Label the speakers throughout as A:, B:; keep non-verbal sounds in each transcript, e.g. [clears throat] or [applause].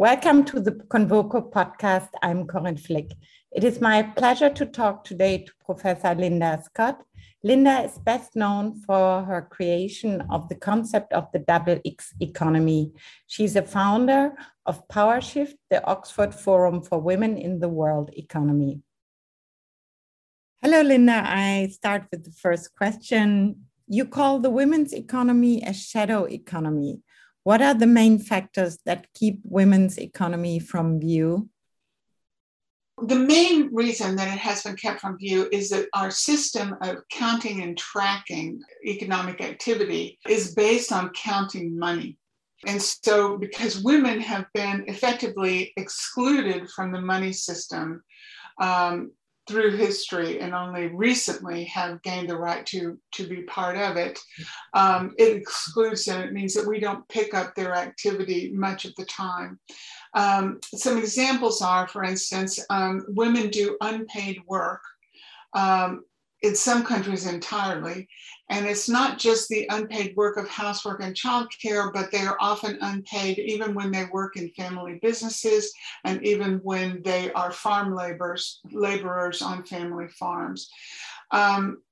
A: Welcome to the Convoco podcast. I'm Corinne Flick. It is my pleasure to talk today to Professor Linda Scott. Linda is best known for her creation of the concept of the double X economy. She's a founder of PowerShift, the Oxford Forum for Women in the World Economy. Hello, Linda. I start with the first question. You call the women's economy a shadow economy. What are the main factors that keep women's economy from view?
B: The main reason that it has been kept from view is that our system of counting and tracking economic activity is based on counting money. And so, because women have been effectively excluded from the money system, um, through history and only recently have gained the right to, to be part of it, um, it excludes them. It means that we don't pick up their activity much of the time. Um, some examples are, for instance, um, women do unpaid work um, in some countries entirely. And it's not just the unpaid work of housework and childcare, but they are often unpaid even when they work in family businesses and even when they are farm laborers, laborers on family farms. Um,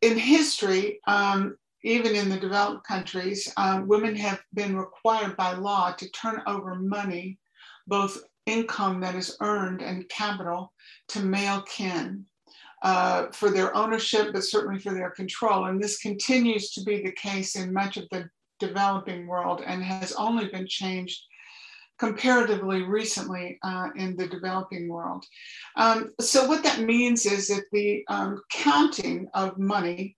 B: in history, um, even in the developed countries, um, women have been required by law to turn over money, both income that is earned and capital, to male kin uh, for their ownership, but certainly for their control. And this continues to be the case in much of the developing world and has only been changed comparatively recently uh, in the developing world. Um, so, what that means is that the um, counting of money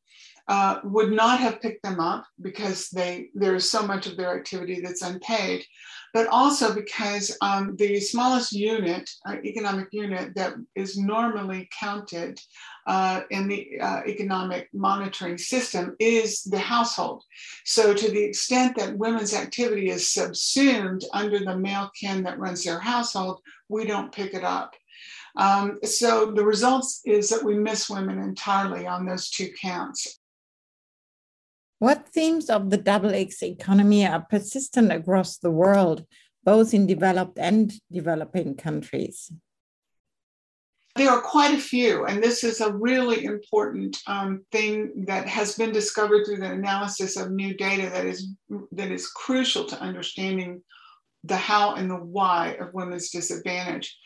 B: uh, would not have picked them up because they there is so much of their activity that's unpaid but also because um, the smallest unit, uh, economic unit that is normally counted uh, in the uh, economic monitoring system is the household. So, to the extent that women's activity is subsumed under the male kin that runs their household, we don't pick it up. Um, so the results is that we miss women entirely on those two counts.
A: What themes of the double X economy are persistent across the world, both in developed and developing countries?
B: There are quite a few, and this is a really important um, thing that has been discovered through the analysis of new data that is that is crucial to understanding the how and the why of women's disadvantage.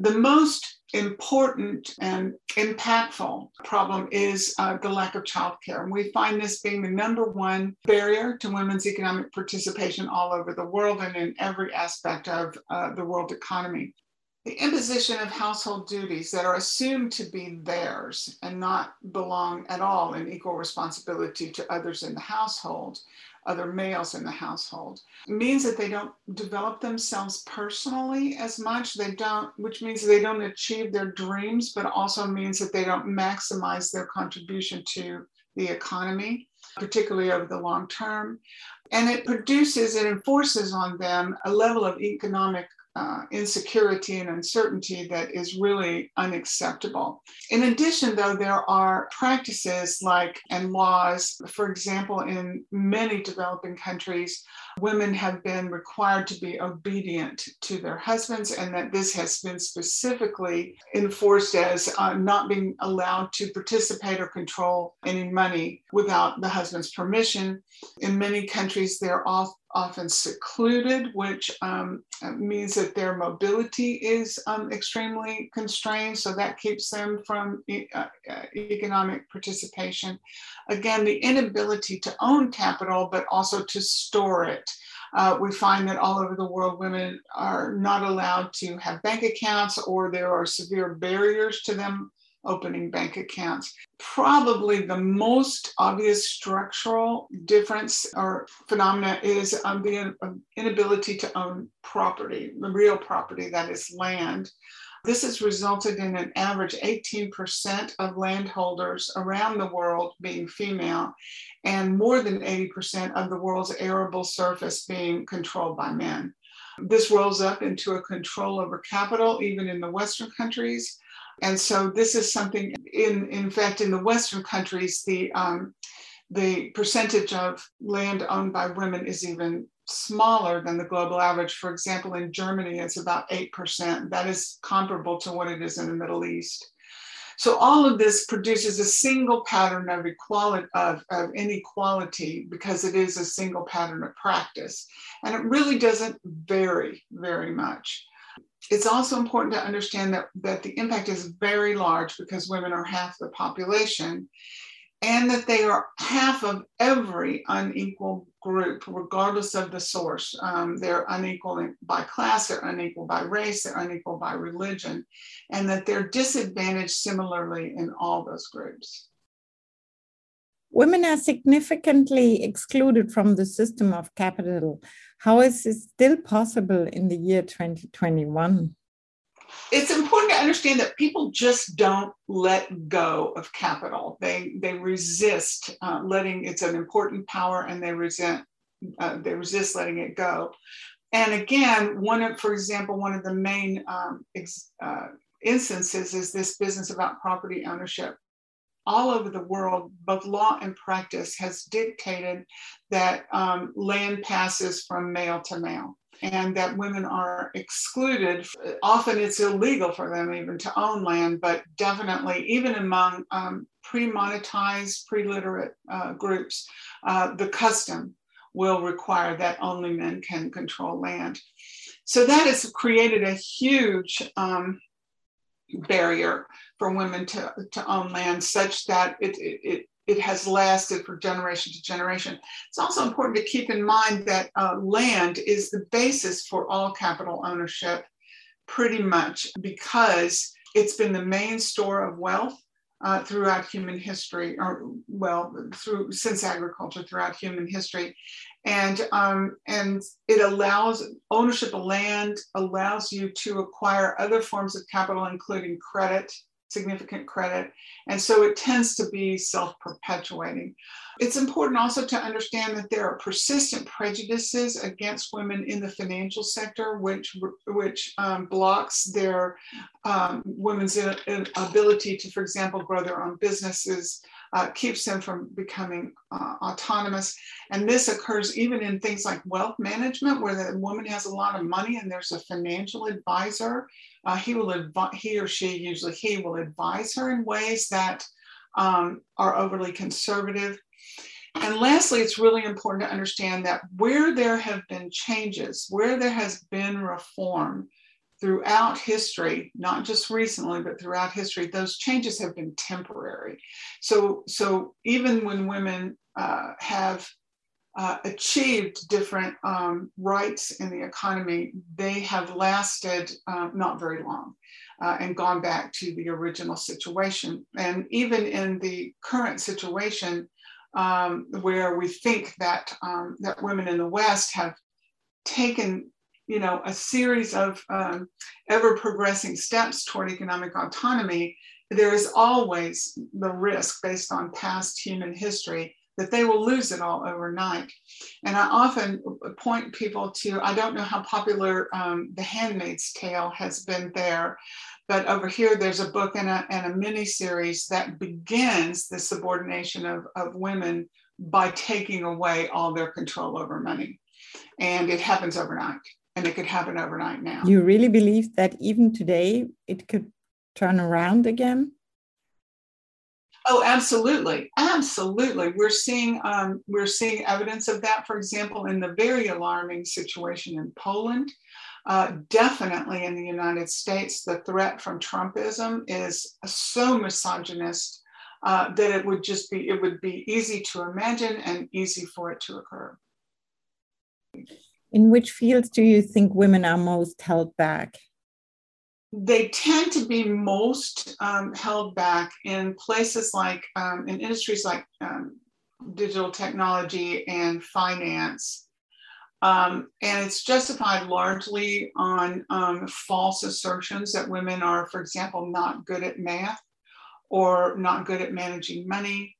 B: The most important and impactful problem is uh, the lack of childcare. And we find this being the number one barrier to women's economic participation all over the world and in every aspect of uh, the world economy. The imposition of household duties that are assumed to be theirs and not belong at all in equal responsibility to others in the household other males in the household. Means that they don't develop themselves personally as much. They don't, which means they don't achieve their dreams, but also means that they don't maximize their contribution to the economy, particularly over the long term. And it produces, it enforces on them a level of economic uh, insecurity and uncertainty that is really unacceptable. In addition, though, there are practices like and laws, for example, in many developing countries, women have been required to be obedient to their husbands, and that this has been specifically enforced as uh, not being allowed to participate or control any money without the husband's permission. In many countries, they're often secluded, which um, means that their mobility is um, extremely constrained. So that keeps them from e- uh, uh, economic participation. Again, the inability to own capital, but also to store it. Uh, we find that all over the world, women are not allowed to have bank accounts, or there are severe barriers to them opening bank accounts. Probably the most obvious structural difference or phenomena is um, the inability to own property, the real property that is land. This has resulted in an average 18% of landholders around the world being female, and more than 80% of the world's arable surface being controlled by men. This rolls up into a control over capital, even in the Western countries. And so this is something in, in fact, in the Western countries, the, um, the percentage of land owned by women is even smaller than the global average. For example, in Germany, it's about 8%. That is comparable to what it is in the Middle East. So all of this produces a single pattern of equality of, of inequality because it is a single pattern of practice. And it really doesn't vary very much. It's also important to understand that, that the impact is very large because women are half the population and that they are half of every unequal group, regardless of the source. Um, they're unequal by class, they're unequal by race, they're unequal by religion, and that they're disadvantaged similarly in all those groups.
A: Women are significantly excluded from the system of capital. How is this still possible in the year 2021?
B: it's important to understand that people just don't let go of capital. They they resist uh, letting it's an important power, and they resent uh, they resist letting it go. And again, one of, for example, one of the main um, ex, uh, instances is this business about property ownership. All over the world, both law and practice has dictated that um, land passes from male to male and that women are excluded. Often it's illegal for them even to own land, but definitely, even among um, pre monetized, pre literate uh, groups, uh, the custom will require that only men can control land. So that has created a huge um, barrier for women to, to own land, such that it, it, it has lasted for generation to generation. It's also important to keep in mind that uh, land is the basis for all capital ownership, pretty much because it's been the main store of wealth uh, throughout human history, or well, through since agriculture throughout human history, and um, and it allows ownership of land allows you to acquire other forms of capital, including credit significant credit. And so it tends to be self perpetuating. It's important also to understand that there are persistent prejudices against women in the financial sector, which, which um, blocks their um, women's ability to, for example, grow their own businesses. Uh, keeps them from becoming uh, autonomous. And this occurs even in things like wealth management, where the woman has a lot of money and there's a financial advisor uh, he will advise, he or she, usually he will advise her in ways that um, are overly conservative. And lastly, it's really important to understand that where there have been changes, where there has been reform throughout history, not just recently, but throughout history, those changes have been temporary. So, so even when women uh, have uh, achieved different um, rights in the economy, they have lasted uh, not very long uh, and gone back to the original situation. And even in the current situation, um, where we think that um, that women in the West have taken, you know, a series of um, ever progressing steps toward economic autonomy, there is always the risk based on past human history that they will lose it all overnight. And I often point people to, I don't know how popular um, The Handmaid's Tale has been there, but over here there's a book and a, and a mini series that begins the subordination of, of women by taking away all their control over money. And it happens overnight, and it could happen overnight now.
A: You really believe that even today it could turn around again?
B: Oh, absolutely, absolutely. We're seeing um, we're seeing evidence of that. For example, in the very alarming situation in Poland, uh, definitely in the United States, the threat from Trumpism is so misogynist uh, that it would just be it would be easy to imagine and easy for it to occur.
A: In which fields do you think women are most held back?
B: they tend to be most um, held back in places like um, in industries like um, digital technology and finance. Um, and it's justified largely on um, false assertions that women are, for example, not good at math or not good at managing money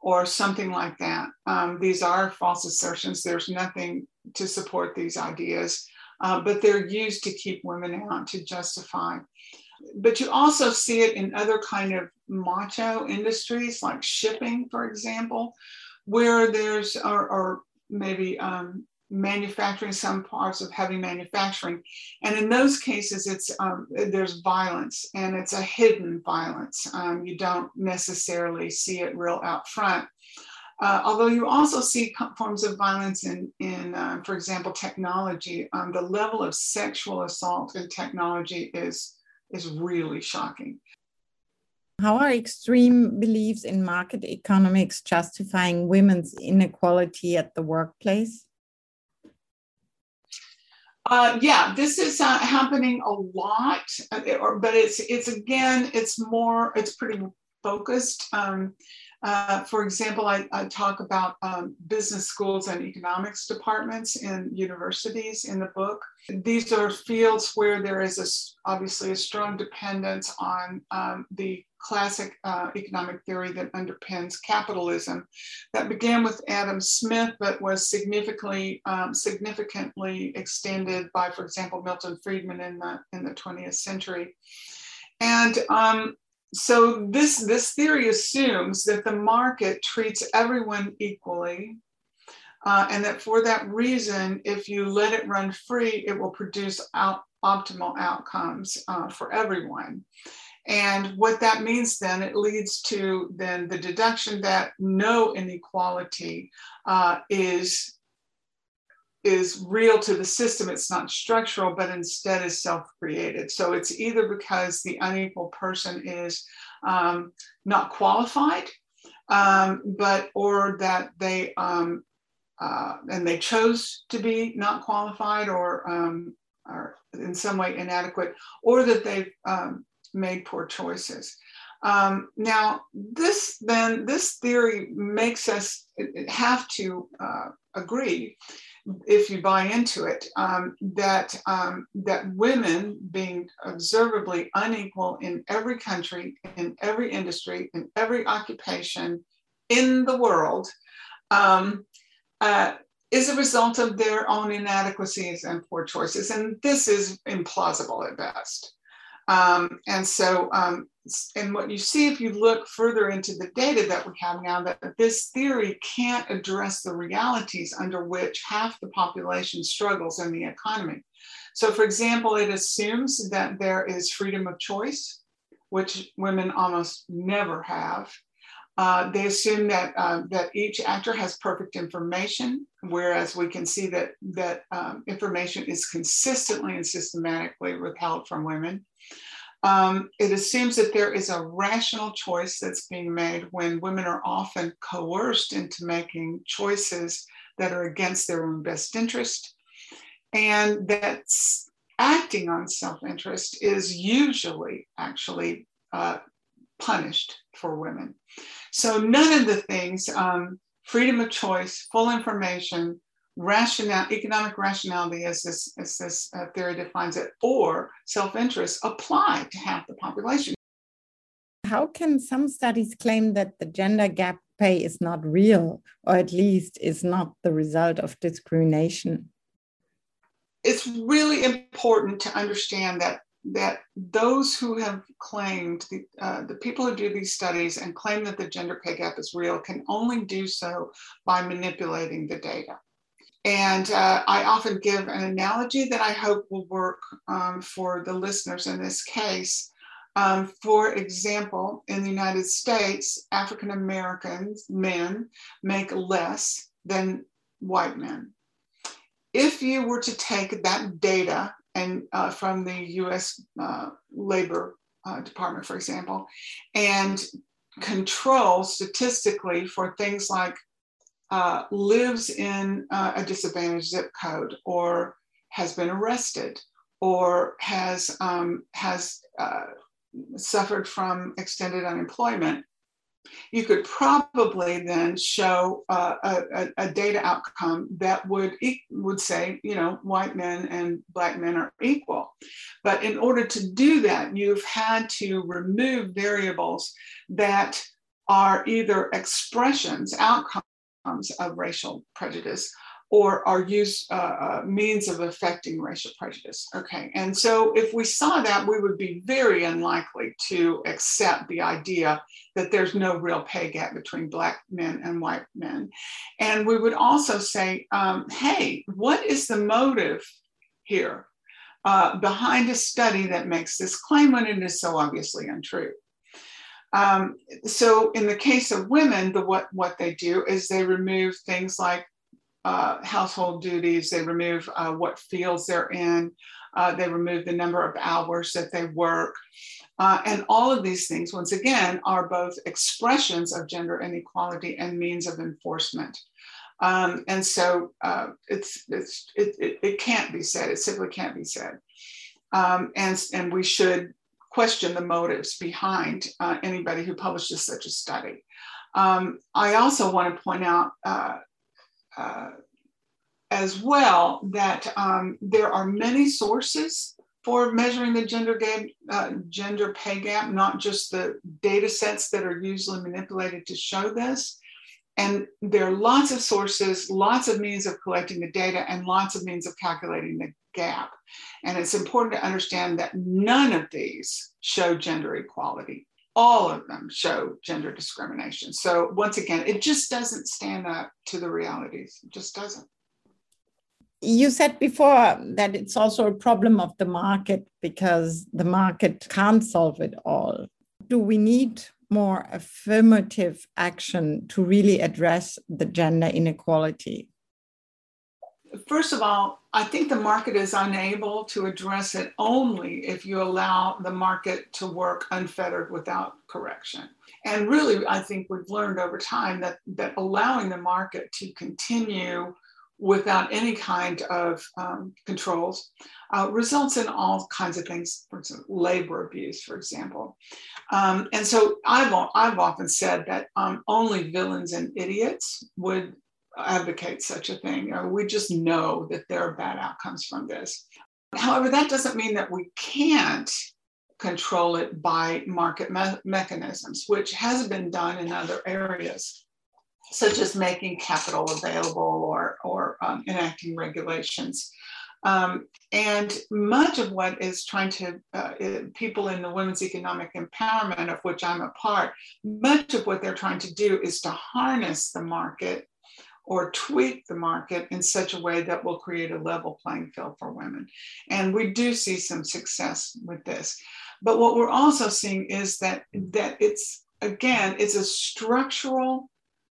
B: or something like that. Um, these are false assertions. There's nothing to support these ideas uh, but they're used to keep women out to justify. But you also see it in other kind of macho industries like shipping, for example, where there's or, or maybe um, manufacturing, some parts of heavy manufacturing. And in those cases, it's um, there's violence and it's a hidden violence. Um, you don't necessarily see it real out front. Uh, although you also see forms of violence in, in uh, for example, technology, um, the level of sexual assault in technology is, is really shocking.
A: How are extreme beliefs in market economics justifying women's inequality at the workplace?
B: Uh, yeah, this is uh, happening a lot, uh, but it's it's again, it's more, it's pretty focused. Um, uh, for example, I, I talk about um, business schools and economics departments in universities in the book. These are fields where there is a, obviously a strong dependence on um, the classic uh, economic theory that underpins capitalism that began with Adam Smith, but was significantly um, significantly extended by, for example, Milton Friedman in the in the 20th century. And um, so this, this theory assumes that the market treats everyone equally uh, and that for that reason, if you let it run free, it will produce out, optimal outcomes uh, for everyone. And what that means then, it leads to then the deduction that no inequality uh, is is real to the system. It's not structural, but instead is self created. So it's either because the unequal person is um, not qualified, um, but or that they um, uh, and they chose to be not qualified or um, are in some way inadequate, or that they've um, made poor choices. Um, now, this then this theory makes us have to uh, agree if you buy into it, um, that um, that women being observably unequal in every country, in every industry, in every occupation in the world, um, uh, is a result of their own inadequacies and poor choices. And this is implausible at best. Um, and so, um, and what you see if you look further into the data that we have now, that this theory can't address the realities under which half the population struggles in the economy. So, for example, it assumes that there is freedom of choice, which women almost never have. Uh, they assume that uh, that each actor has perfect information, whereas we can see that that um, information is consistently and systematically withheld from women. Um, it assumes that there is a rational choice that's being made when women are often coerced into making choices that are against their own best interest, and that acting on self-interest is usually actually uh, punished for women. So none of the things, um, freedom of choice, full information, rationale, economic rationality, as this, as this uh, theory defines it, or self-interest apply to half the population.
A: How can some studies claim that the gender gap pay is not real, or at least is not the result of discrimination?
B: It's really important to understand that that those who have claimed, the, uh, the people who do these studies and claim that the gender pay gap is real can only do so by manipulating the data. And uh, I often give an analogy that I hope will work um, for the listeners in this case. Um, for example, in the United States, African Americans, men, make less than white men. If you were to take that data and uh, from the US uh, Labor uh, Department, for example, and control statistically for things like uh, lives in uh, a disadvantaged zip code or has been arrested or has, um, has uh, suffered from extended unemployment you could probably then show uh, a, a, data outcome that would would say, you know, white men and black men are equal. But in order to do that, you've had to remove variables that are either expressions, outcomes of racial prejudice, or are used uh, uh, means of affecting racial prejudice. Okay, and so if we saw that, we would be very unlikely to accept the idea that there's no real pay gap between Black men and white men. And we would also say, um, hey, what is the motive here uh, behind a study that makes this claim when it is so obviously untrue? Um, so in the case of women, the what what they do is they remove things like uh, household duties, they remove uh, what fields they're in, uh, they remove the number of hours that they work. Uh, and all of these things, once again, are both expressions of gender inequality and means of enforcement. Um, and so uh, it's, it's, it, it, it, can't be said, it simply can't be said. Um, and, and we should question the motives behind uh, anybody who publishes such a study. Um, I also want to point out uh, uh, as well that um, there are many sources for measuring the gender gap, uh, gender pay gap, not just the data sets that are usually manipulated to show this. And there are lots of sources, lots of means of collecting the data, and lots of means of calculating the gap. And it's important to understand that none of these show gender equality all of them show gender discrimination. So once again, it just doesn't stand up to the realities. It just doesn't.
A: You said before that it's also a problem of the market because the market can't solve it all. Do we need more affirmative action to really address the gender inequality?
B: First of all, I think the market is unable to address it only if you allow the market to work unfettered without correction. And really, I think we've learned over time that, that allowing the market to continue without any kind of um, controls uh, results in all kinds of things, for example, labor abuse, for example. Um, and so I've, I've often said that um, only villains and idiots would advocate such a thing. We just know that there are bad outcomes from this. However, that doesn't mean that we can't control it by market me- mechanisms, which has been done in other areas, such as making capital available or, or um, enacting regulations. Um, and much of what is trying to, uh, people in the women's economic empowerment, of which I'm a part, much of what they're trying to do is to harness the market or tweak the market in such a way that will create a level playing field for women. And we do see some success with this. But what we're also seeing is that, that it's, again, it's a structural,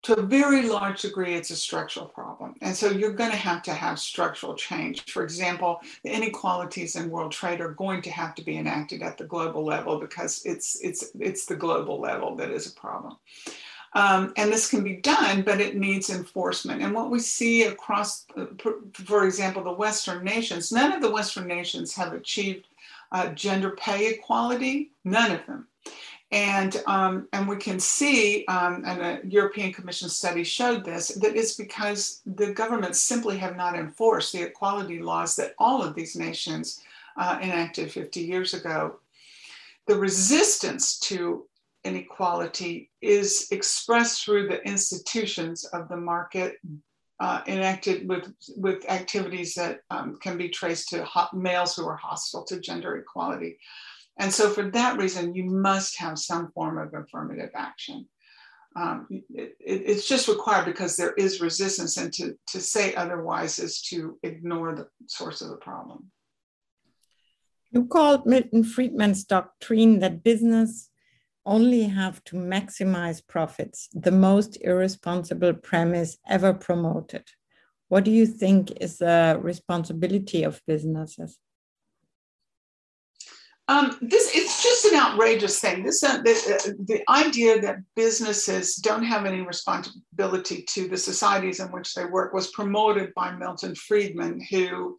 B: to a very large degree, it's a structural problem. And so you're going to have to have structural change. For example, the inequalities in world trade are going to have to be enacted at the global level because it's, it's, it's the global level that is a problem. Um, and this can be done, but it needs enforcement. And what we see across, uh, for example, the Western nations, none of the Western nations have achieved uh, gender pay equality, none of them. And, um, and we can see, um, and a European Commission study showed this, that it's because the governments simply have not enforced the equality laws that all of these nations uh, enacted 50 years ago. The resistance to inequality is expressed through the institutions of the market uh, enacted with, with activities that um, can be traced to males who are hostile to gender equality. And so, for that reason, you must have some form of affirmative action. Um, it, it's just required because there is resistance, and to, to say otherwise is to ignore the source of the problem.
A: You called Milton Friedman's doctrine that business only have to maximize profits, the most irresponsible premise ever promoted. What do you think is the responsibility of businesses?
B: Um, this it's just an outrageous thing. This uh, the, uh, the idea that businesses don't have any responsibility to the societies in which they work was promoted by Milton Friedman, who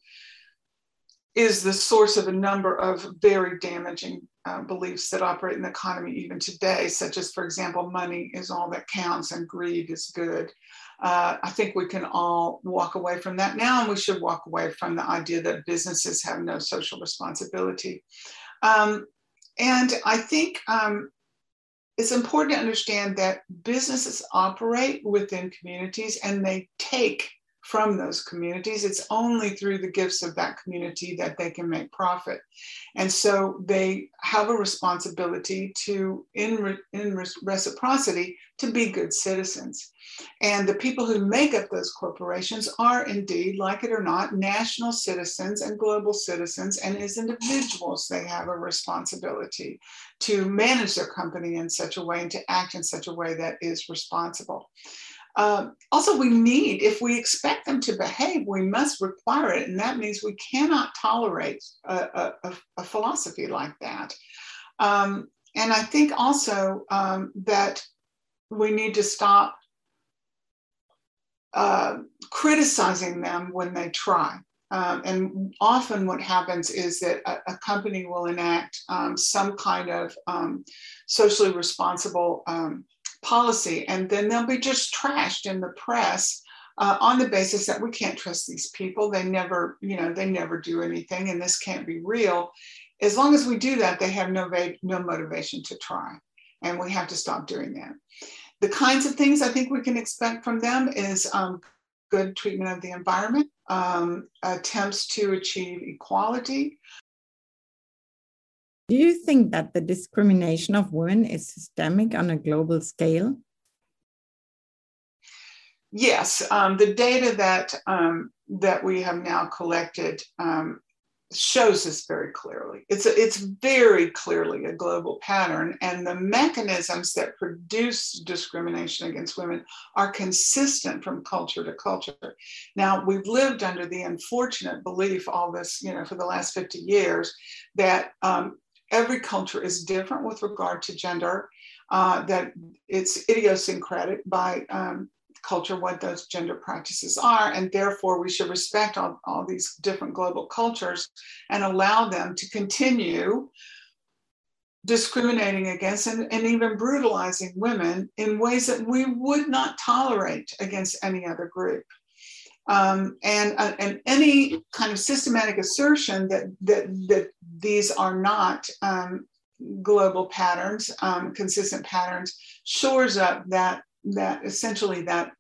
B: is the source of a number of very damaging uh, beliefs that operate in the economy even today, such as, for example, money is all that counts and greed is good. Uh, I think we can all walk away from that now, and we should walk away from the idea that businesses have no social responsibility. Um, and I think um, it's important to understand that businesses operate within communities and they take from those communities. It's only through the gifts of that community that they can make profit. And so they have a responsibility to, in, re, in reciprocity, to be good citizens. And the people who make up those corporations are indeed, like it or not, national citizens and global citizens. And as individuals, they have a responsibility to manage their company in such a way and to act in such a way that is responsible. Um, also, we need, if we expect them to behave, we must require it. And that means we cannot tolerate a, a, a philosophy like that. Um, and I think also um, that we need to stop uh, criticizing them when they try. Um, and often what happens is that a, a company will enact um, some kind of um, socially responsible um, policy, and then they'll be just trashed in the press uh, on the basis that we can't trust these people. They never, you know, they never do anything, and this can't be real. As long as we do that, they have no, no motivation to try, and we have to stop doing that. The kinds of things I think we can expect from them is um, good treatment of the environment, um, attempts to achieve equality.
A: Do you think that the discrimination of women is systemic on a global scale?
B: Yes, um, the data that um, that we have now collected um, shows this very clearly. It's a, it's very clearly a global pattern, and the mechanisms that produce discrimination against women are consistent from culture to culture. Now we've lived under the unfortunate belief all this, you know, for the last 50 years that um, every culture is different with regard to gender. Uh, that it's idiosyncratic by um, culture what those gender practices are, and therefore we should respect all, all these different global cultures and allow them to continue discriminating against and, and even brutalizing women in ways that we would not tolerate against any other group. Um, and, uh, and any kind of systematic assertion that, that, that these are not um, global patterns, um, consistent patterns, shores up that, that essentially that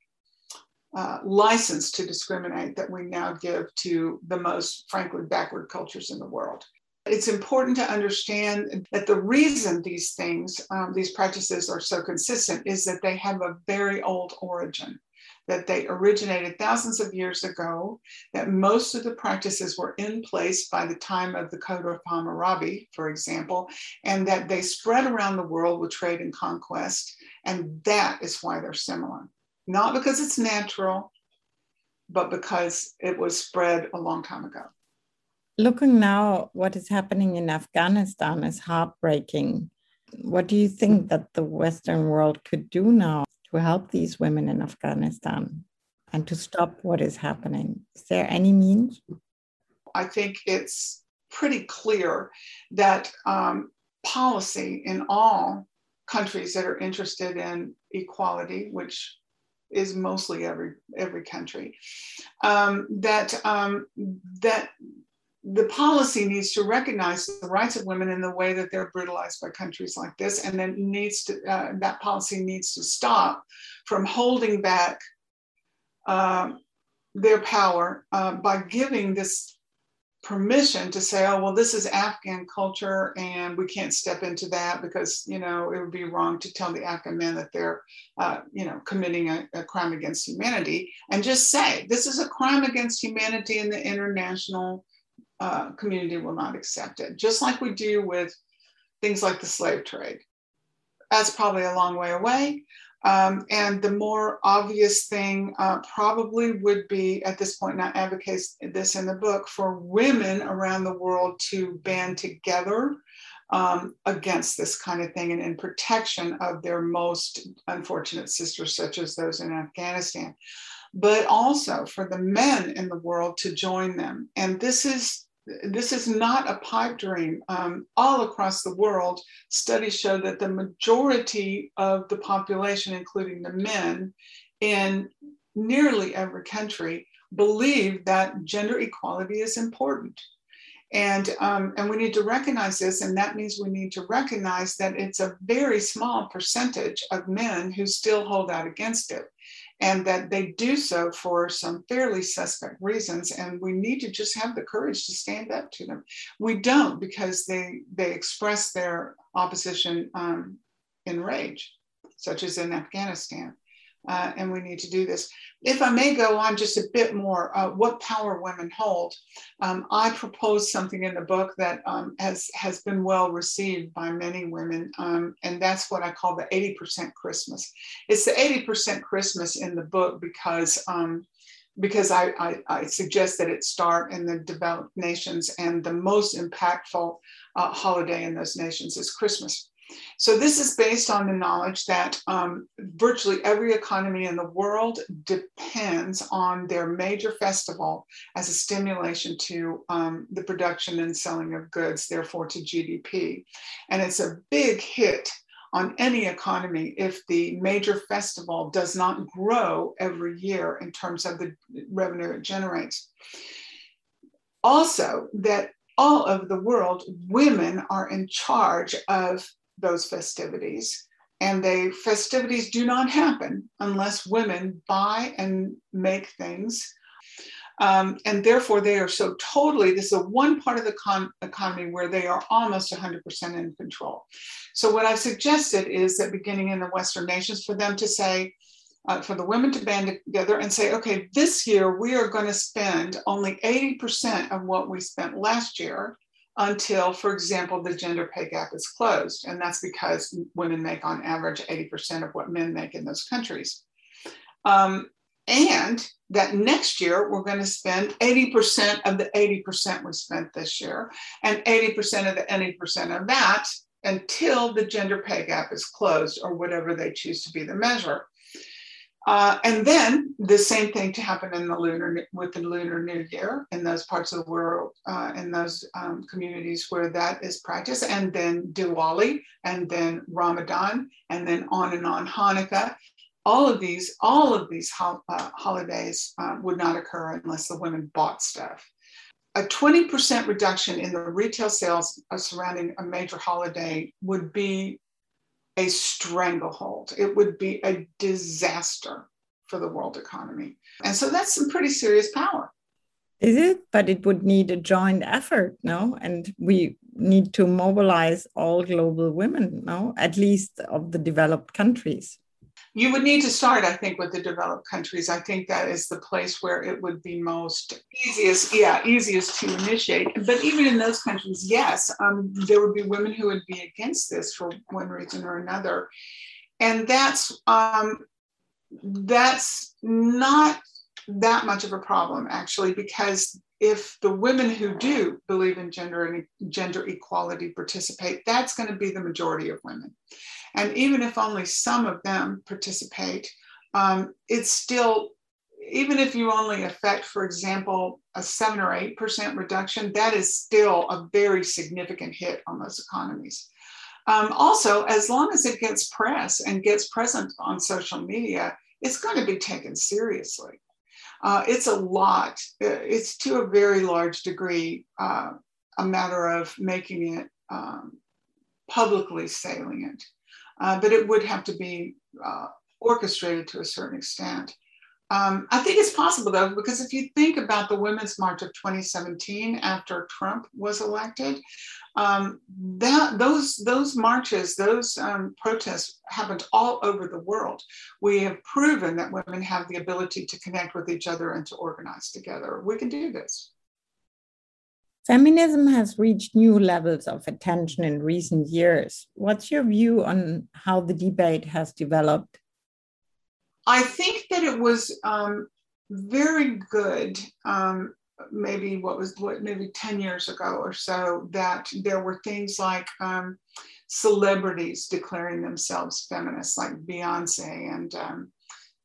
B: uh, license to discriminate that we now give to the most, frankly, backward cultures in the world. It's important to understand that the reason these things, um, these practices are so consistent is that they have a very old origin, that they originated thousands of years ago, that most of the practices were in place by the time of the Code of Hammurabi, for example, and that they spread around the world with trade and conquest. And that is why they're similar not because it's natural, but because it was spread a long time ago.
A: Looking now, what is happening in Afghanistan is heartbreaking. What do you think that the Western world could do now to help these women in Afghanistan and to stop what is happening? Is there any means?
B: I think it's pretty clear that um, policy in all countries that are interested in equality, which is mostly every every country um, that um, that the policy needs to recognize the rights of women in the way that they're brutalized by countries like this and then needs to uh, that policy needs to stop from holding back uh, their power uh, by giving this permission to say, oh, well, this is Afghan culture and we can't step into that because, you know, it would be wrong to tell the Afghan men that they're, uh, you know, committing a, a, crime against humanity and just say, this is a crime against humanity and the international uh, community will not accept it. Just like we do with things like the slave trade. That's probably a long way away. Um, and the more obvious thing uh, probably would be at this point, not advocate this in the book, for women around the world to band together um, against this kind of thing and in protection of their most unfortunate sisters, such as those in Afghanistan. But also for the men in the world to join them. And this is this is not a pipe dream. Um, all across the world, studies show that the majority of the population, including the men, in nearly every country, believe that gender equality is important. And, um, and we need to recognize this, and that means we need to recognize that it's a very small percentage of men who still hold out against it. And that they do so for some fairly suspect reasons and we need to just have the courage to stand up to them. We don't because they they express their opposition um, in rage such as in afghanistan uh, and we need to do this. If I may go on just a bit more, uh, what power women hold. Um, I propose something in the book that um, has has been well received by many women, um, and that's what I call the 80% Christmas. It's the 80% Christmas in the book because um, because I, I, I, suggest that it start in the developed nations, and the most impactful uh, holiday in those nations is Christmas. So this is based on the knowledge that um, virtually every economy in the world depends on their major festival as a stimulation to um, the production and selling of goods, therefore to GDP. And it's a big hit on any economy if the major festival does not grow every year in terms of the revenue it generates. Also, that all over the world, women are in charge of those festivities. And the festivities do not happen unless women buy and make things. Um, and therefore, they are so totally, this is a one part of the con- economy where they are almost 100% in control. So, what I've suggested is that beginning in the Western nations, for them to say, uh, for the women to band together and say, okay, this year we are going to spend only 80% of what we spent last year until, for example, the gender pay gap is closed. And that's because women make on average 80% of what men make in those countries. Um, and that next year we're going to spend 80% of the 80% we spent this year, and 80% of the 80% of that until the gender pay gap is closed or whatever they choose to be the measure. Uh, and then the same thing to happen in the lunar with the lunar new year in those parts of the world, uh, in those um, communities where that is practiced, and then Diwali, and then Ramadan, and then on and on Hanukkah. All of these, all of these ho- uh, holidays uh, would not occur unless the women bought stuff. A 20% reduction in the retail sales surrounding a major holiday would be a stranglehold. It would be a disaster for the world economy. And so that's some pretty serious power.
A: Is it? But it would need a joint effort, no? And we need to mobilize all global women, no? At least of the developed countries
B: you would need to start, I think, with the developed countries. I think that is the place where it would be most easiest, yeah, easiest to initiate. But even in those countries, yes, um, there would be women who would be against this for one reason or another, and that's um, that's not that much of a problem actually, because if the women who do believe in gender and gender equality participate, that's going to be the majority of women. And even if only some of them participate, um, it's still, even if you only affect, for example, a seven or 8% reduction, that is still a very significant hit on those economies. Um, also, as long as it gets press and gets present on social media, it's going to be taken seriously. Uh, it's a lot, it's to a very large degree uh, a matter of making it um, publicly salient uh, but it would have to be uh, orchestrated to a certain extent. Um, I think it's possible though, because if you think about the Women's March of 2017 after Trump was elected, um, that those those marches, those um, protests happened all over the world. We have proven that women have the ability to connect with each other and to organize together. We can do this.
A: Feminism has reached new levels of attention in recent years. What's your view on how the debate has developed?
B: I think that it was um, very good. Um, maybe what was what maybe 10 years ago or so that there were things like um, celebrities declaring themselves feminists like beyonce and um,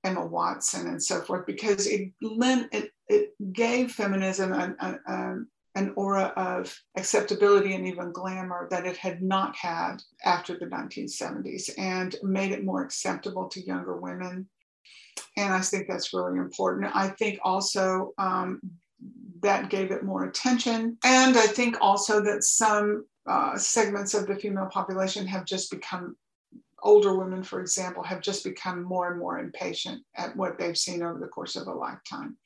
B: emma watson and so forth because it lent it, it gave feminism a, a, a, an aura of acceptability and even glamour that it had not had after the 1970s and made it more acceptable to younger women. And I think that's really important. I think also um, that gave it more attention. And I think also that some uh, segments of the female population have just become older women, for example, have just become more and more impatient at what they've seen over the course of a lifetime.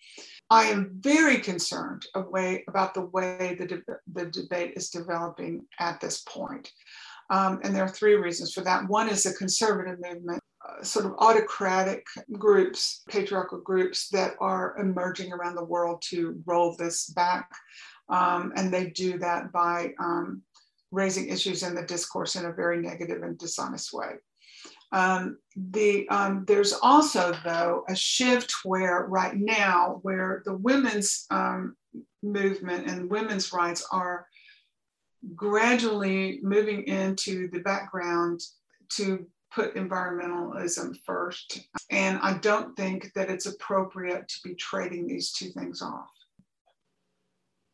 B: I am very concerned way, about the way the, de- the debate is developing at this point. Um, and there are three reasons for that. One is the conservative movement, sort of autocratic groups, patriarchal groups that are emerging around the world to roll this back. Um, and they do that by um, raising issues in the discourse in a very negative and dishonest way. Um, the, um, there's also, though, a shift where right now, where the women's um, movement and women's rights are gradually moving into the background to put environmentalism first. And I don't think that it's appropriate to be trading these two things off.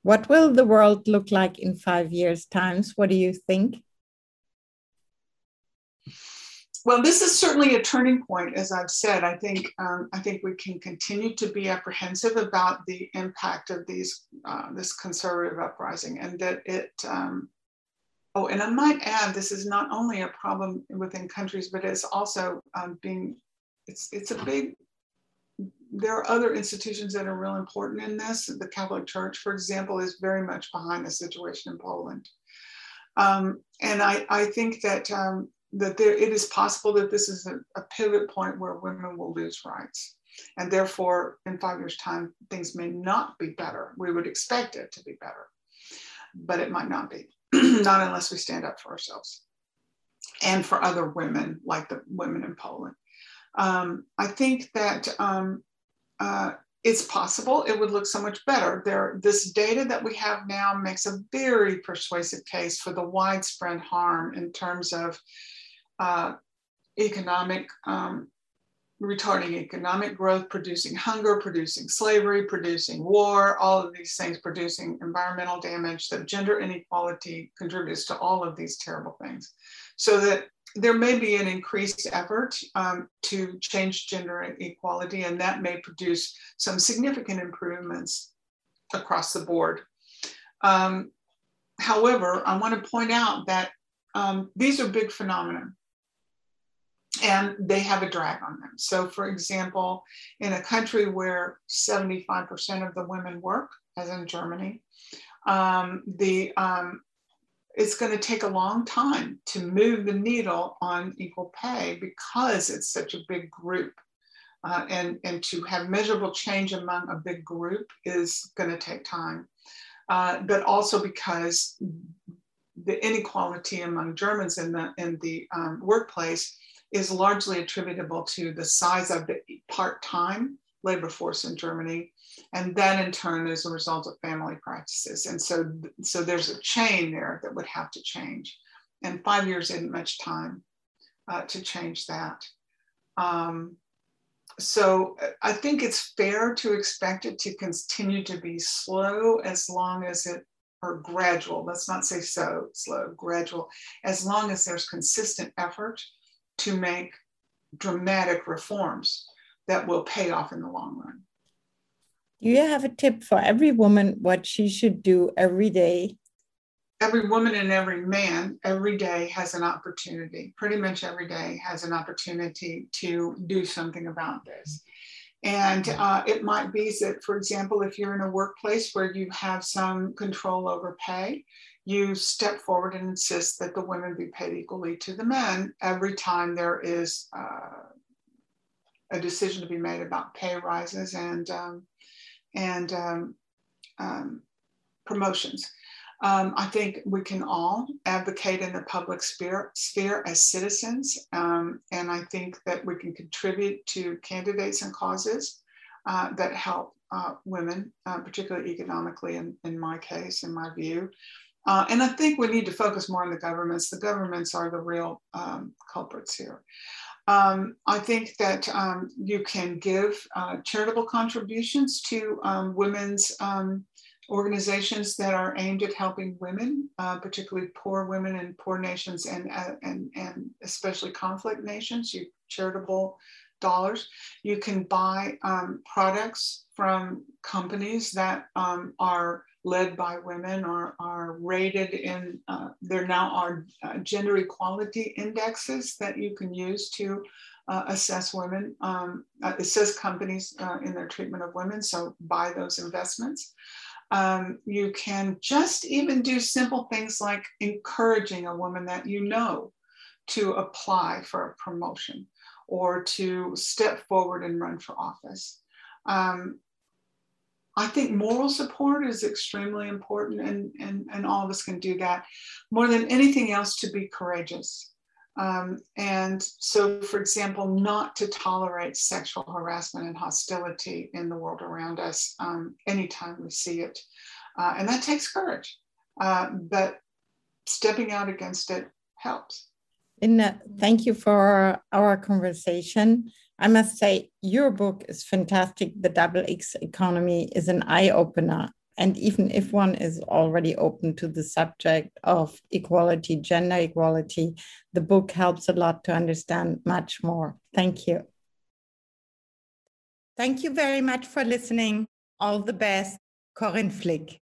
A: What will the world look like in five years' times? What do you think?
B: Well, this is certainly a turning point, as I've said. I think um, I think we can continue to be apprehensive about the impact of these uh, this conservative uprising, and that it. Um, oh, and I might add, this is not only a problem within countries, but it's also um, being. It's it's a big there are other institutions that are real important in this. The Catholic Church, for example, is very much behind the situation in Poland. Um, and I, I, think that um, that there, it is possible that this is a, a, pivot point where women will lose rights. And therefore, in five years' time, things may not be better. We would expect it to be better, but it might not be, [clears throat] not unless we stand up for ourselves and for other women, like the women in Poland. Um, I think that um, uh, it's possible it would look so much better. There, this data that we have now makes a very persuasive case for the widespread harm in terms of uh, economic, um, retarding economic growth, producing hunger, producing slavery, producing war, all of these things, producing environmental damage, that gender inequality contributes to all of these terrible things. So that there may be an increased effort um, to change gender equality, and that may produce some significant improvements across the board. Um, however, I want to point out that um, these are big phenomena and they have a drag on them. So, for example, in a country where 75% of the women work, as in Germany, um, the um, it's going to take a long time to move the needle on equal pay because it's such a big group. Uh, and, and to have measurable change among a big group is going to take time. Uh, but also because the inequality among Germans in the, in the um, workplace is largely attributable to the size of the part time labor force in Germany. And then in turn as a result of family practices. And so, so there's a chain there that would have to change. And five years isn't much time uh, to change that. Um, so I think it's fair to expect it to continue to be slow as long as it, or gradual, let's not say so slow, gradual, as long as there's consistent effort to make dramatic reforms that will pay off in the long run.
A: Do you have a tip for every woman what she should do every day?
B: Every woman and every man every day has an opportunity, pretty much every day has an opportunity to do something about this. And uh, it might be that, for example, if you're in a workplace where you have some control over pay, you step forward and insist that the women be paid equally to the men every time there is uh, a decision to be made about pay rises and um, and um, um, promotions. Um, I think we can all advocate in the public sphere, sphere as citizens, um, and I think that we can contribute to candidates and causes uh, that help uh, women, uh, particularly economically, in, in my case, in my view. Uh, and I think we need to focus more on the governments. The governments are the real um, culprits here. Um, I think that um, you can give uh, charitable contributions to um, women's um, organizations that are aimed at helping women, uh, particularly poor women in poor nations and, uh, and, and especially conflict nations, you charitable dollars. You can buy um, products from companies that um, are led by women or are rated in, uh, there now are uh, gender equality indexes that you can use to uh, assess women, um, uh, assess companies uh, in their treatment of women. So buy those investments. Um, you can just even do simple things like encouraging a woman that you know to apply for a promotion or to step forward and run for office. Um, I think moral support is extremely important, and, and, and all of us can do that. More than anything else, to be courageous. Um, and so, for example, not to tolerate sexual harassment and hostility in the world around us um, anytime we see it. Uh, and that takes courage, uh, but stepping out against it helps.
A: Linda, thank you for our conversation. I must say, your book is fantastic. The Double X Economy is an eye opener. And even if one is already open to the subject of equality, gender equality, the book helps a lot to understand much more. Thank you. Thank you very much for listening. All the best, Corinne Flick.